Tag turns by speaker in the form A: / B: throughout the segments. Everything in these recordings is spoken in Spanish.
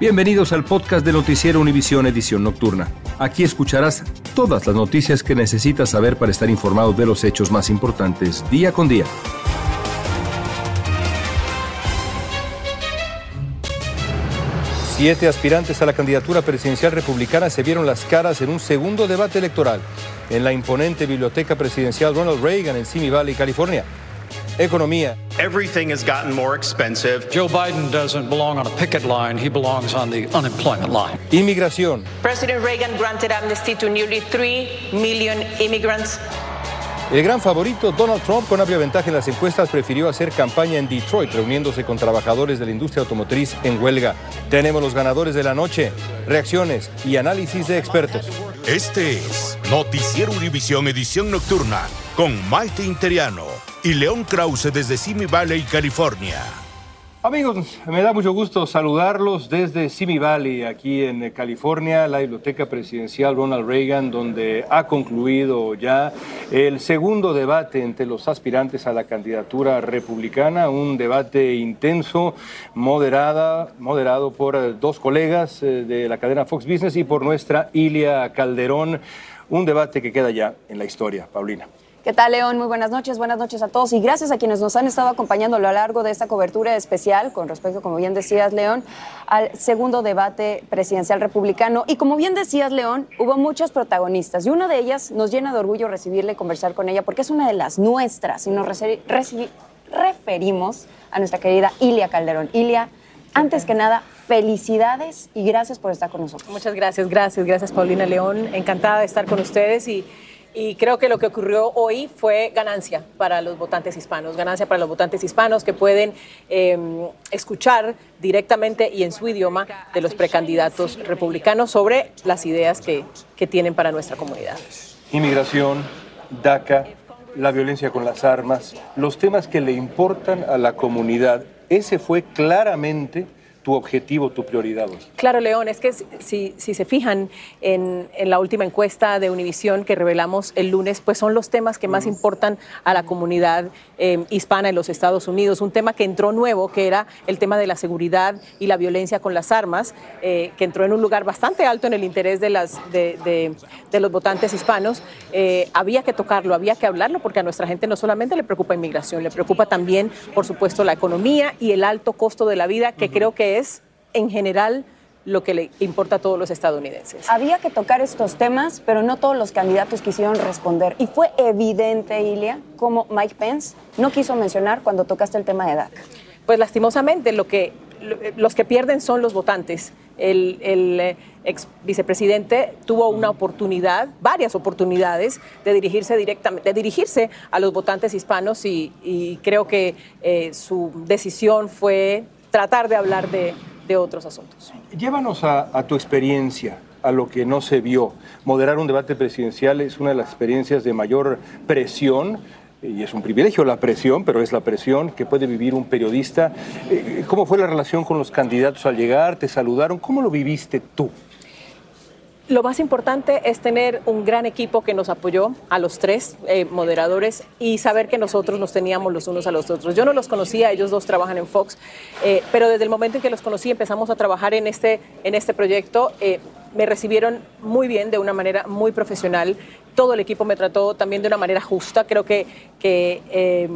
A: Bienvenidos al podcast de Noticiero Univisión Edición Nocturna. Aquí escucharás todas las noticias que necesitas saber para estar informado de los hechos más importantes día con día. Siete aspirantes a la candidatura presidencial republicana se vieron las caras en un segundo debate electoral en la imponente biblioteca presidencial Ronald Reagan en Simi Valley, California. Economía.
B: Everything has gotten more expensive.
C: Joe Biden doesn't belong on a picket line, he belongs on the unemployment line.
A: Inmigración.
D: President Reagan granted amnesty to nearly 3 million immigrants.
A: El gran favorito, Donald Trump, con amplia ventaja en las encuestas, prefirió hacer campaña en Detroit, reuniéndose con trabajadores de la industria automotriz en huelga. Tenemos los ganadores de la noche, reacciones y análisis de expertos.
E: Este es Noticiero Univisión Edición Nocturna con Maite Interiano y León Krause desde Simi Valley, California.
A: Amigos, me da mucho gusto saludarlos desde Simi Valley, aquí en California, la Biblioteca Presidencial Ronald Reagan, donde ha concluido ya el segundo debate entre los aspirantes a la candidatura republicana, un debate intenso, moderada, moderado por dos colegas eh, de la cadena Fox Business y por nuestra Ilia Calderón, un debate que queda ya en la historia. Paulina.
F: ¿Qué tal, León? Muy buenas noches, buenas noches a todos y gracias a quienes nos han estado acompañando a lo largo de esta cobertura especial con respecto, como bien decías, León, al segundo debate presidencial republicano. Y como bien decías, León, hubo muchas protagonistas y una de ellas nos llena de orgullo recibirla y conversar con ella porque es una de las nuestras y nos referimos a nuestra querida Ilia Calderón. Ilia, antes que nada, felicidades y gracias por estar con nosotros.
G: Muchas gracias, gracias, gracias Paulina León. Encantada de estar con ustedes y y creo que lo que ocurrió hoy fue ganancia para los votantes hispanos, ganancia para los votantes hispanos que pueden em, escuchar directamente y en su idioma de los precandidatos republicanos sobre las ideas que, que tienen para nuestra comunidad.
A: Inmigración, DACA, la violencia con las armas, los temas que le importan a la comunidad. Ese fue claramente tu objetivo, tu prioridad?
G: Claro, León, es que si, si se fijan en, en, la última encuesta de Univisión que revelamos el lunes, pues son los temas que más importan a la comunidad eh, hispana en los Estados Unidos. Un tema que entró nuevo, que era el tema de la seguridad y la violencia con las armas, eh, que entró en un lugar bastante alto en el interés de, las, de, de, de los votantes hispanos. Eh, había que tocarlo, había que hablarlo, porque a nuestra gente no solamente le preocupa inmigración, le preocupa también, por supuesto, la economía y el alto costo de la vida, que creo que es en general lo que le importa a todos los estadounidenses.
F: Había que tocar estos temas, pero no todos los candidatos quisieron responder. Y fue evidente, Ilia, como Mike Pence no quiso mencionar cuando tocaste el tema de DACA.
G: pues lastimosamente lo que, los que pierden son los votantes. El, el ex vicepresidente tuvo una oportunidad, varias oportunidades, de dirigirse directamente, de dirigirse a los votantes hispanos y, y creo que eh, su decisión fue tratar de hablar de, otros asuntos.
A: Llévanos a, tu experiencia a lo que no se vio. Moderar un debate presidencial es una de las experiencias de mayor presión y es un privilegio la presión, pero es la presión que puede vivir un periodista. Eh, ¿Cómo fue la relación con los candidatos al llegar? ¿Te saludaron? ¿Cómo lo viviste tú?
G: Lo más importante es tener un gran equipo que nos apoyó a los tres eh, moderadores y saber que nosotros nos teníamos los unos a los otros. Yo no los conocía, ellos dos trabajan en Fox, eh, pero desde el momento en que los conocí empezamos a trabajar en este, en este proyecto. Eh, me recibieron muy bien, de una manera muy profesional. Todo el equipo me trató también de una manera justa. Creo que, que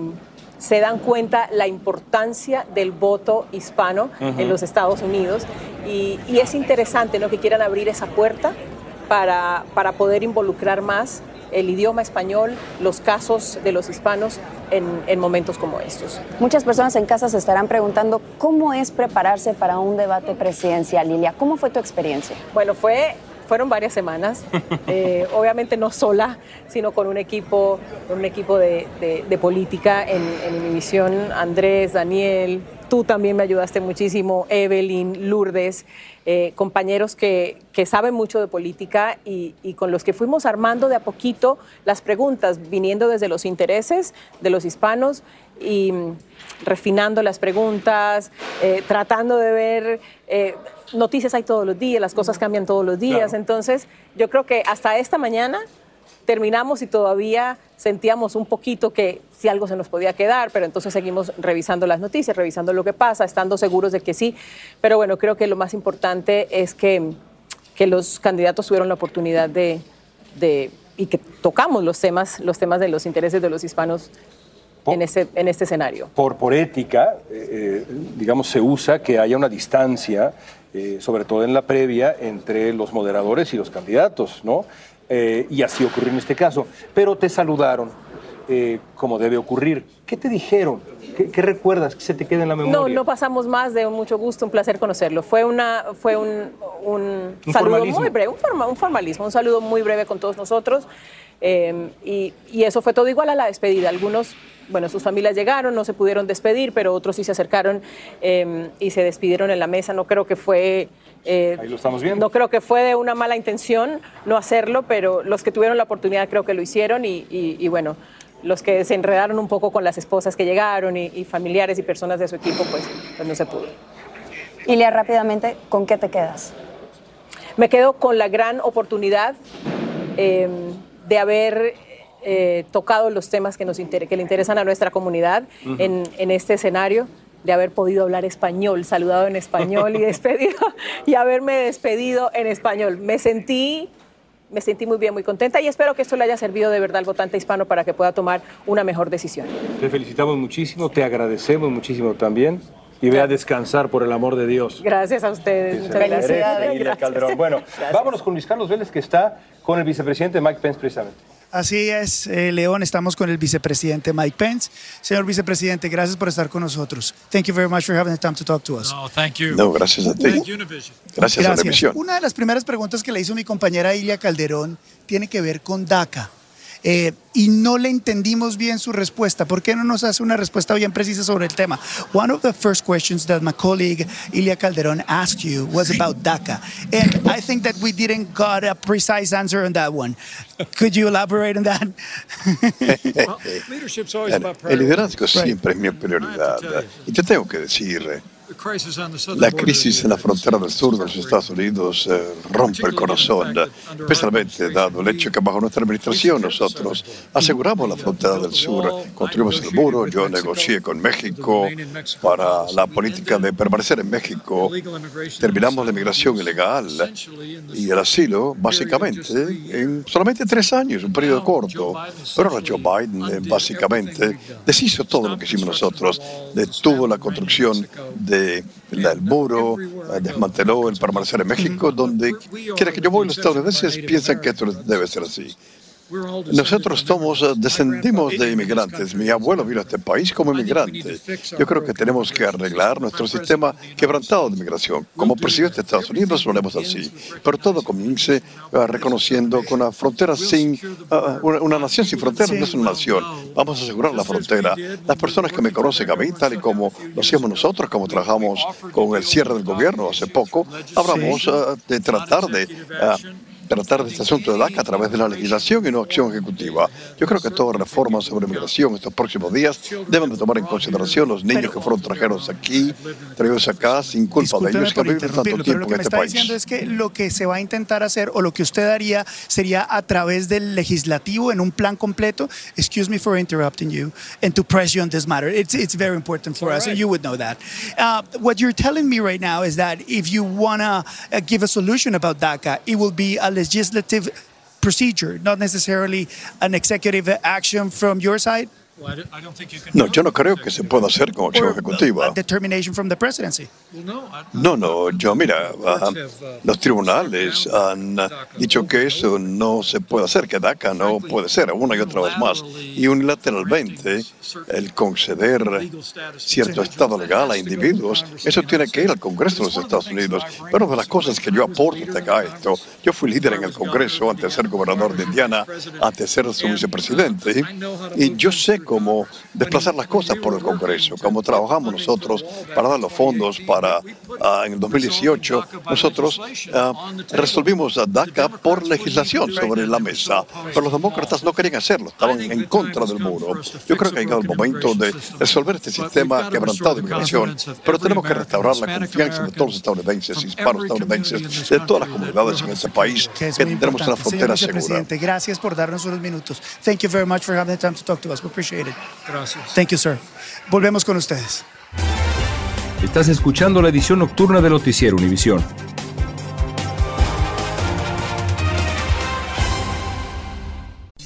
G: se dan cuenta la importancia del voto hispano en los Estados Unidos y, es interesante ¿no? que quieran abrir esa puerta para, para poder involucrar más el idioma español, los casos de los hispanos en, en, momentos como estos.
F: Muchas personas en casa se estarán preguntando cómo es prepararse para un debate presidencial, Lilia. ¿Cómo fue tu experiencia?
G: Bueno, fue fueron varias semanas, eh, obviamente no sola, sino con un equipo, un equipo de, de, política en, en mi misión, Andrés, Daniel, tú también me ayudaste muchísimo, Evelyn, Lourdes, eh, compañeros que, que, saben mucho de política y, y, con los que fuimos armando de a poquito las preguntas, viniendo desde los intereses de los hispanos y mm, refinando las preguntas, eh, tratando de ver noticias hay todos los días, las cosas cambian todos los días. Entonces, yo creo que hasta esta mañana terminamos y todavía sentíamos un poquito que si algo se nos podía quedar, pero entonces seguimos revisando las noticias, revisando lo que pasa, estando seguros de que sí. Pero bueno, creo que lo más importante es que, que los candidatos tuvieron la oportunidad de, de, y que tocamos los temas, los temas de los intereses de los hispanos en, ese, en este escenario.
A: Por, por ética, eh, eh, digamos, se usa que haya una distancia eh, sobre todo en la previa, entre los moderadores y los candidatos, ¿no? Eh, y así ocurrió en este caso. Pero te saludaron, eh, como debe ocurrir. ¿Qué te dijeron? ¿Qué, recuerdas? ¿Qué se te queda en la memoria?
G: No, no pasamos más de un mucho gusto, un placer conocerlo. Fue, una, fue un, un, saludo muy breve, un, un, formalismo, un saludo muy breve con todos nosotros. Y, y eso fue todo igual a la despedida. Algunos bueno, sus familias llegaron, no se pudieron despedir, pero otros sí se acercaron eh, y se despidieron en la mesa. No creo que fue...
A: Eh, Ahí lo estamos viendo.
G: No creo que fue de una mala intención no hacerlo, pero los que tuvieron la oportunidad creo que lo hicieron y, y, bueno, los que se enredaron un poco con las esposas que llegaron y, familiares y personas de su equipo, pues, pues no se pudo.
F: Ilia, rápidamente, ¿con qué te quedas?
G: Me quedo con la gran oportunidad eh, de haber eh, tocado los temas que, nos que le interesan a nuestra comunidad en, en, este escenario, de haber podido hablar español, saludado en español y despedido y haberme despedido en español. Me sentí me sentí muy bien, muy contenta y espero que esto le haya servido de verdad al votante hispano para que pueda tomar una mejor decisión.
A: Te felicitamos muchísimo, te agradecemos muchísimo también y ve a descansar por el amor de Dios.
G: Gracias a ustedes.
F: Muchas Felicidades.
A: Bueno, vámonos con Luis Carlos Vélez que está con el vicepresidente Mike Pence precisamente.
H: Así es, eh, León, estamos con el vicepresidente Mike Pence. Señor vicepresidente, gracias por estar con nosotros. Thank you very much for having the time to talk to us.
I: No, thank you.
J: No, gracias a ti. Gracias, a la emisión.
H: Una de las primeras preguntas que le hizo mi compañera Ilia Calderón tiene que ver con DACA. Eh, y no le entendimos bien su respuesta. ¿Por qué no nos hace una respuesta bien precisa sobre el tema? One of the first questions that my colleague Ilia Calderon asked you was about DACA, and I think that we didn't got a precise answer on that one. Could you elaborate on that?
J: el liderazgo siempre es mi prioridad. Y te tengo que decir la crisis en la frontera del sur de los Estados Unidos eh, rompe el corazón, especialmente dado el hecho que bajo nuestra administración nosotros aseguramos la frontera del sur, construimos el muro, yo negocié con México para la política de permanecer en México, terminamos la inmigración ilegal y el asilo básicamente en solamente tres años, un periodo corto. Pero ahora Joe Biden eh, básicamente deshizo todo lo que hicimos nosotros, detuvo la construcción de del muro, eh, desmanteló el permanecer en México, donde quiera que yo voy, los estadounidenses piensan que esto debe ser así. Nosotros somos, eh, descendimos de inmigrantes. Mi abuelo vino a este país como inmigrante. Yo creo que tenemos que arreglar nuestro sistema quebrantado de inmigración. Como presidente de Estados Unidos lo haremos así. Pero todo comience uh, reconociendo que una frontera sin, uh, una, una, nación sin fronteras no es una nación. Vamos a asegurar la frontera. Las personas que me conocen a mí, tal y como lo hacíamos nosotros, como trabajamos con el cierre del gobierno hace poco, hablamos uh, de tratar de tratar de este asunto de DACA a través de la legislación y no acción ejecutiva. Yo creo que todas reformas sobre migración estos próximos días deben de tomar en consideración los niños que fueron trajeros aquí, traídos acá sin culpa de ellos que viven tanto tiempo
H: pero lo que
J: en
H: me
J: este
H: está
J: país.
H: diciendo es que lo que se va a intentar hacer o lo que usted haría sería a través del legislativo en un plan completo. Excuse me for interrupting you and to press you on this matter. It's it's very important for us, and you would know that. Uh, what you're telling me right now is that if you wanna uh, give a solution about DACA, it will be a legislative procedure, not necessarily an executive action from your side.
J: No, yo no creo que se pueda hacer con acción ejecutiva. No, no, yo mira, ah, los tribunales han dicho que eso no se puede hacer, que DACA no puede ser, una y otra vez más. Y unilateralmente, el conceder cierto estado legal a individuos, eso tiene que ir al Congreso de los Estados Unidos. Pero de las cosas que yo aporto a esto, yo fui líder en el Congreso antes de ser gobernador de Indiana, antes de ser su vicepresidente, y yo sé cómo desplazar las cosas por el Congreso, cómo trabajamos nosotros para dar los fondos para, ah, en el 2018, nosotros ah, resolvimos a DACA por legislación sobre la mesa, pero los demócratas no querían hacerlo, estaban en contra del muro. Yo creo que ha llegado el momento de resolver este sistema quebrantado de inmigración, pero tenemos que restaurar la confianza de todos los estadounidenses, hispanos estadounidenses, de todas las comunidades en este país,
H: Que
J: tenemos una frontera segura.
H: gracias por darnos unos minutos. Thank you very much for having the time to talk to us. We appreciate it.
C: Gracias.
H: Thank you, sir. Volvemos con ustedes.
I: Estás escuchando la edición nocturna de Noticiero Univisión.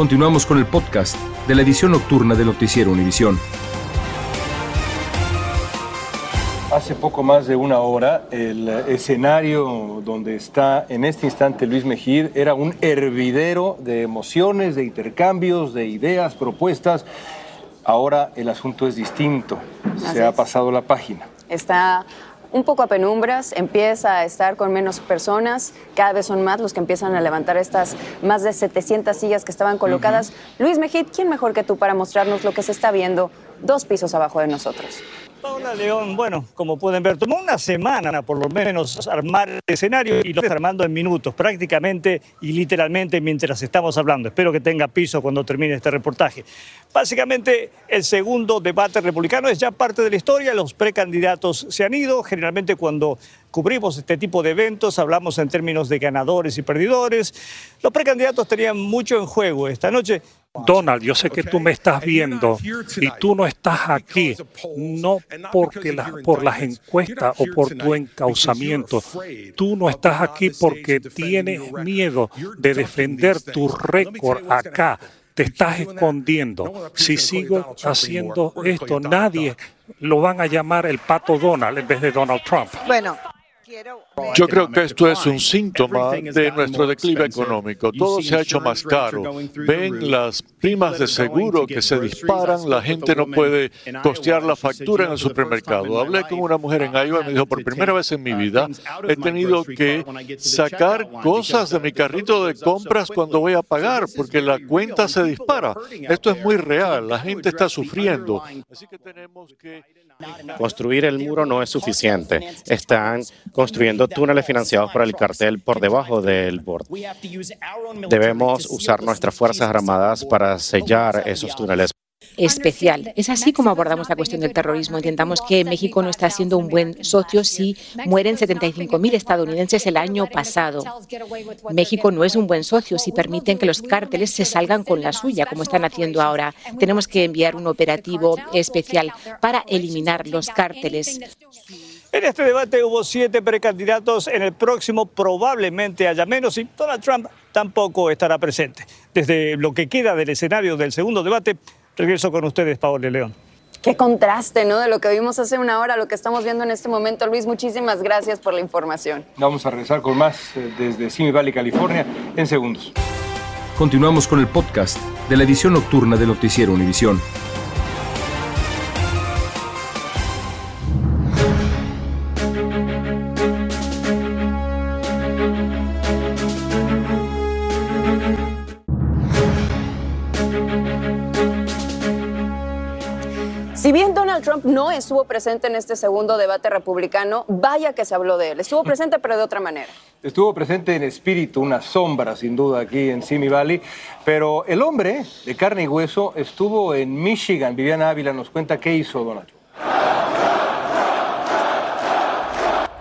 I: Continuamos con el podcast de la edición nocturna de Noticiero Univisión.
A: Hace poco más de una hora, el escenario donde está en este instante Luis Mejid era un hervidero de emociones, de intercambios, de ideas, propuestas. Ahora el asunto es distinto.
F: Así
A: Se ha pasado la página.
F: Está un poco a penumbras, empieza a estar con menos personas, cada vez son más los que empiezan a levantar estas más de 700 sillas que estaban colocadas. Luis Mejid, ¿quién mejor que tú para mostrarnos lo que se está viendo dos pisos abajo de nosotros?
K: Paola León, bueno, como pueden ver, tomó una semana por lo menos armar el escenario y lo está armando en minutos, prácticamente y literalmente mientras estamos hablando. Espero que tenga piso cuando termine este reportaje. Básicamente, el segundo debate republicano es ya parte de la historia, los precandidatos se han ido, generalmente cuando cubrimos este tipo de eventos, hablamos en términos de ganadores y perdedores. Los precandidatos tenían mucho en juego esta noche.
L: Donald, yo sé que tú me estás viendo y tú no estás aquí, no porque por las encuestas o por tu encauzamiento. Tú no estás aquí porque tienes miedo de defender tu récord acá. Te estás escondiendo. Si sigo haciendo esto, nadie lo van a llamar el pato Donald en vez de Donald Trump.
M: Bueno, quiero
N: yo creo que esto es un síntoma de nuestro declive económico. Todo se ha hecho más caro. Ven las primas de seguro que se disparan, la gente no puede costear la factura en el supermercado. Hablé con una mujer en Iowa y me dijo, por primera vez en mi vida he tenido que sacar cosas de mi carrito de compras cuando voy a pagar, porque la cuenta se dispara. Esto es muy real, la gente está sufriendo. Así que tenemos que
O: Construir el muro no es suficiente. Están construyendo túneles financiados por el cartel por debajo del borde. Debemos usar nuestras Fuerzas Armadas para sellar esos túneles
M: especial. Es así como abordamos la cuestión del terrorismo. Intentamos que México no está siendo un buen socio si mueren 75.000 estadounidenses el año pasado. México no es un buen socio si permiten que los cárteles se salgan con la suya, como están haciendo ahora. Tenemos que enviar un operativo especial para eliminar los cárteles.
K: En este debate hubo siete precandidatos. En el próximo probablemente haya menos y Donald Trump tampoco estará presente. Desde lo que queda del escenario del segundo debate, Regreso con ustedes, Paola León.
F: Qué contraste, ¿no? De lo que vimos hace una hora a lo que estamos viendo en este momento. Luis, muchísimas gracias por la información.
A: Vamos a regresar con más eh, desde Simi Valley, California, en segundos.
I: Continuamos con el podcast de la edición nocturna de Noticiero Univisión.
F: Presente en este segundo debate republicano, vaya que se habló de él. Estuvo presente, pero de otra manera.
A: Estuvo presente en espíritu, una sombra sin duda aquí en Simi Valley, pero el hombre de carne y hueso estuvo en Michigan. Viviana Ávila nos cuenta qué hizo Donald Trump.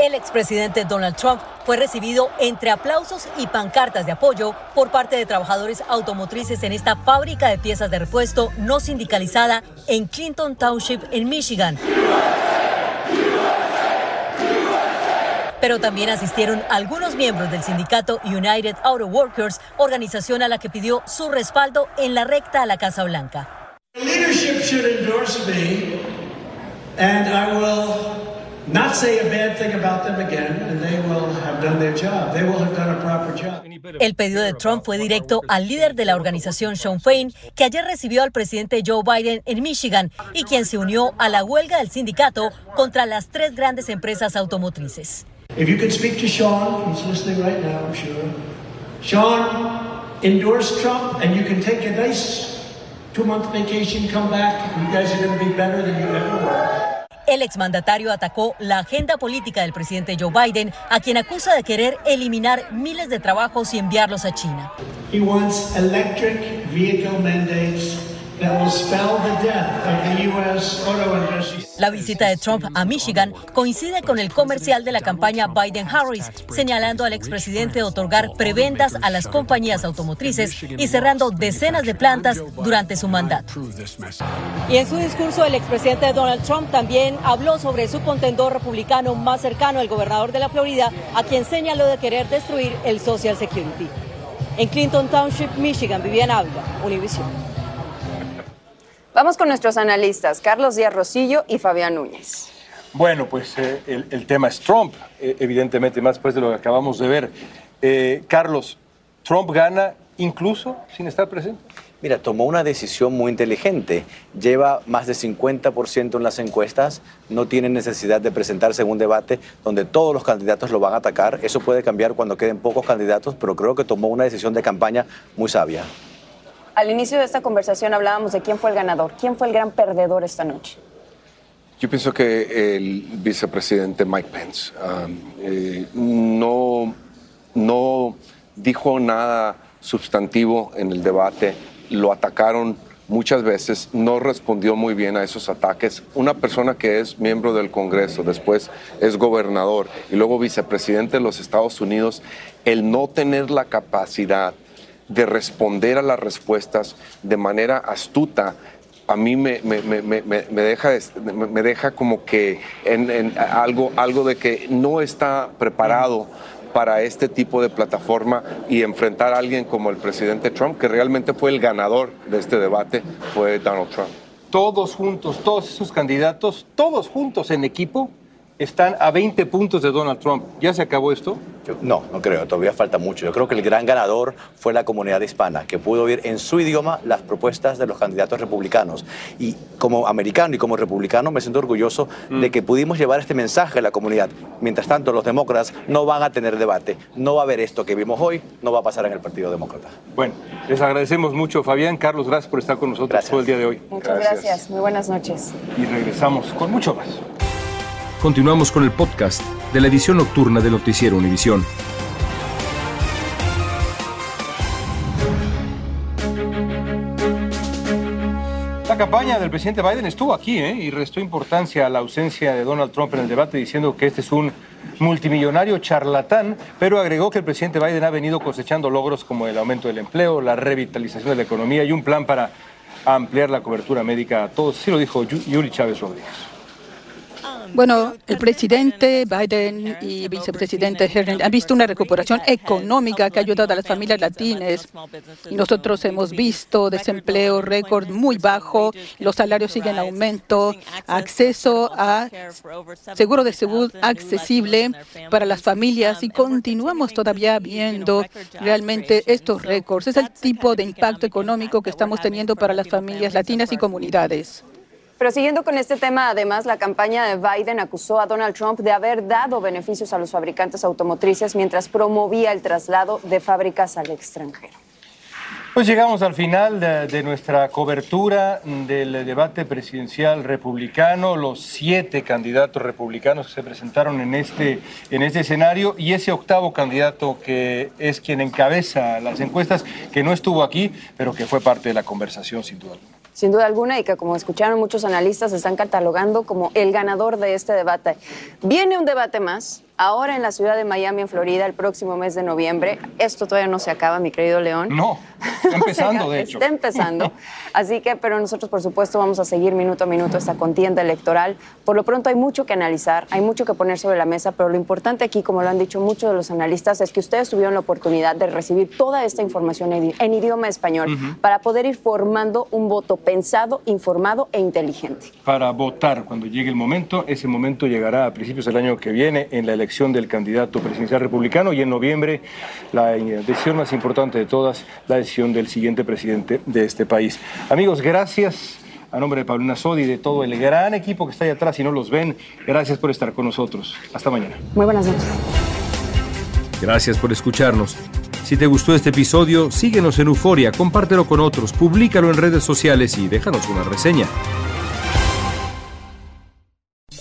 P: El expresidente Donald Trump fue recibido entre aplausos y pancartas de apoyo por parte de trabajadores automotrices en esta fábrica de piezas de repuesto no sindicalizada en Clinton Township, en Michigan. Pero también asistieron algunos miembros del sindicato United Auto Workers, organización a la que pidió su respaldo en la recta a la Casa Blanca. El pedido de Trump fue directo al líder de la organización Sean Fain, que ayer recibió al presidente Joe Biden en Michigan y quien se unió a la huelga del sindicato contra las tres grandes empresas automotrices. If you could speak to Sean, he's listening right now, I'm sure. Sean endorsed Trump, and you can take a nice two-month vacation, come back, and you guys are going to be better than you ever were. El exmandatario atacó la agenda política del presidente Joe Biden, a quien acusa de querer eliminar miles de trabajos y enviarlos a China. La visita de Trump a Michigan coincide con el comercial de la campaña Biden-Harris, señalando al expresidente otorgar prebendas a las compañías automotrices y cerrando decenas de plantas durante su mandato. Y en su discurso, el expresidente Donald Trump también habló sobre su contendor republicano más cercano, el gobernador de la Florida, a quien señaló de querer destruir el Social Security. En Clinton Township, Michigan, Vivian Ávila, Univision.
F: Vamos con nuestros analistas, Carlos Díaz Rosillo y Fabián Núñez.
A: Bueno, pues eh, el, tema es Trump, eh, evidentemente, más después de lo que acabamos de ver. Eh, Carlos, ¿Trump gana incluso sin estar presente?
Q: Mira, tomó una decisión muy inteligente. Lleva más de 50% en las encuestas, no tiene necesidad de presentarse en un debate donde todos los candidatos lo van a atacar. Eso puede cambiar cuando queden pocos candidatos, pero creo que tomó una decisión de campaña muy sabia.
F: Al inicio de esta conversación hablábamos de quién fue el ganador, quién fue el gran perdedor esta noche.
R: Yo pienso que el vicepresidente Mike Pence um, eh, no, no dijo nada sustantivo en el debate, lo atacaron muchas veces, no respondió muy bien a esos ataques. Una persona que es miembro del Congreso, después es gobernador y luego vicepresidente de los Estados Unidos, el no tener la capacidad de responder a las respuestas de manera astuta, a mí me, me, me, me deja, me, deja como que en, algo, algo de que no está preparado para este tipo de plataforma y enfrentar a alguien como el presidente Trump, que realmente fue el ganador de este debate, fue Donald Trump.
A: Todos juntos, todos esos candidatos, todos juntos en equipo, están a 20 puntos de Donald Trump. ¿Ya se acabó esto?
Q: no, no creo, todavía falta mucho. Yo creo que el gran ganador fue la comunidad hispana, que pudo oír en su idioma las propuestas de los candidatos republicanos. Y como americano y como republicano me siento orgulloso de mm. que pudimos llevar este mensaje a la comunidad. Mientras tanto, los demócratas no van a tener debate. No va a haber esto que vimos hoy, no va a pasar en el Partido Demócrata.
A: Bueno, les agradecemos mucho, Fabián. Carlos, gracias por estar con nosotros todo el día de hoy.
F: Muchas gracias. Muy buenas noches.
A: Y regresamos con mucho más.
I: Continuamos con el podcast de la edición nocturna de Noticiero Univisión.
A: La campaña del presidente Biden estuvo aquí ¿eh? y restó importancia a la ausencia de Donald Trump en el debate diciendo que este es un multimillonario charlatán, pero agregó que el presidente Biden ha venido cosechando logros como el aumento del empleo, la revitalización de la economía y un plan para ampliar la cobertura médica a todos. Así lo dijo Yuri Chávez Rodríguez.
S: Bueno, el presidente Biden y vicepresidente Hernan han visto una recuperación económica que ha ayudado a las familias latinas. Nosotros hemos visto desempleo récord muy bajo, los salarios siguen en aumento, acceso a seguro de salud accesible para las familias y continuamos todavía viendo realmente estos récords. Es el tipo de impacto económico que estamos teniendo para las familias latinas y comunidades.
F: Pero siguiendo con este tema, además, la campaña de Biden acusó a Donald Trump de haber dado beneficios a los fabricantes automotrices mientras promovía el traslado de fábricas al extranjero.
A: Pues llegamos al final de, nuestra cobertura del debate presidencial republicano, los siete candidatos republicanos que se presentaron en este, en este escenario y ese octavo candidato que es quien encabeza las encuestas, que no estuvo aquí, pero que fue parte de la conversación sin duda alguna
F: sin duda alguna, y que como escucharon muchos analistas están catalogando como el ganador de este debate. Viene un debate más, ahora en la ciudad de Miami, en Florida, el próximo mes de noviembre. Esto todavía no se acaba, mi querido León.
A: No, está empezando, de hecho.
F: Está empezando. Así que, pero nosotros, por supuesto, vamos a seguir minuto a minuto esta contienda electoral. Por lo pronto hay mucho que analizar, hay mucho que poner sobre la mesa, pero lo importante aquí, como lo han dicho muchos de los analistas, es que ustedes tuvieron la oportunidad de recibir toda esta información en idioma español para poder ir formando un voto pensado, informado e inteligente.
A: Para votar cuando llegue el momento, ese momento llegará a principios del año que viene en la elección del candidato presidencial republicano y en noviembre la decisión más importante de todas, la decisión del siguiente presidente de este país. Amigos, gracias. A nombre de Paulina Sodi y de todo el gran equipo que está ahí atrás y no los ven, gracias por estar con nosotros. Hasta mañana.
F: Muy buenas noches.
I: Gracias por escucharnos. Si te gustó este episodio, síguenos en Euforia, compártelo con otros, públicalo en redes sociales y déjanos una reseña.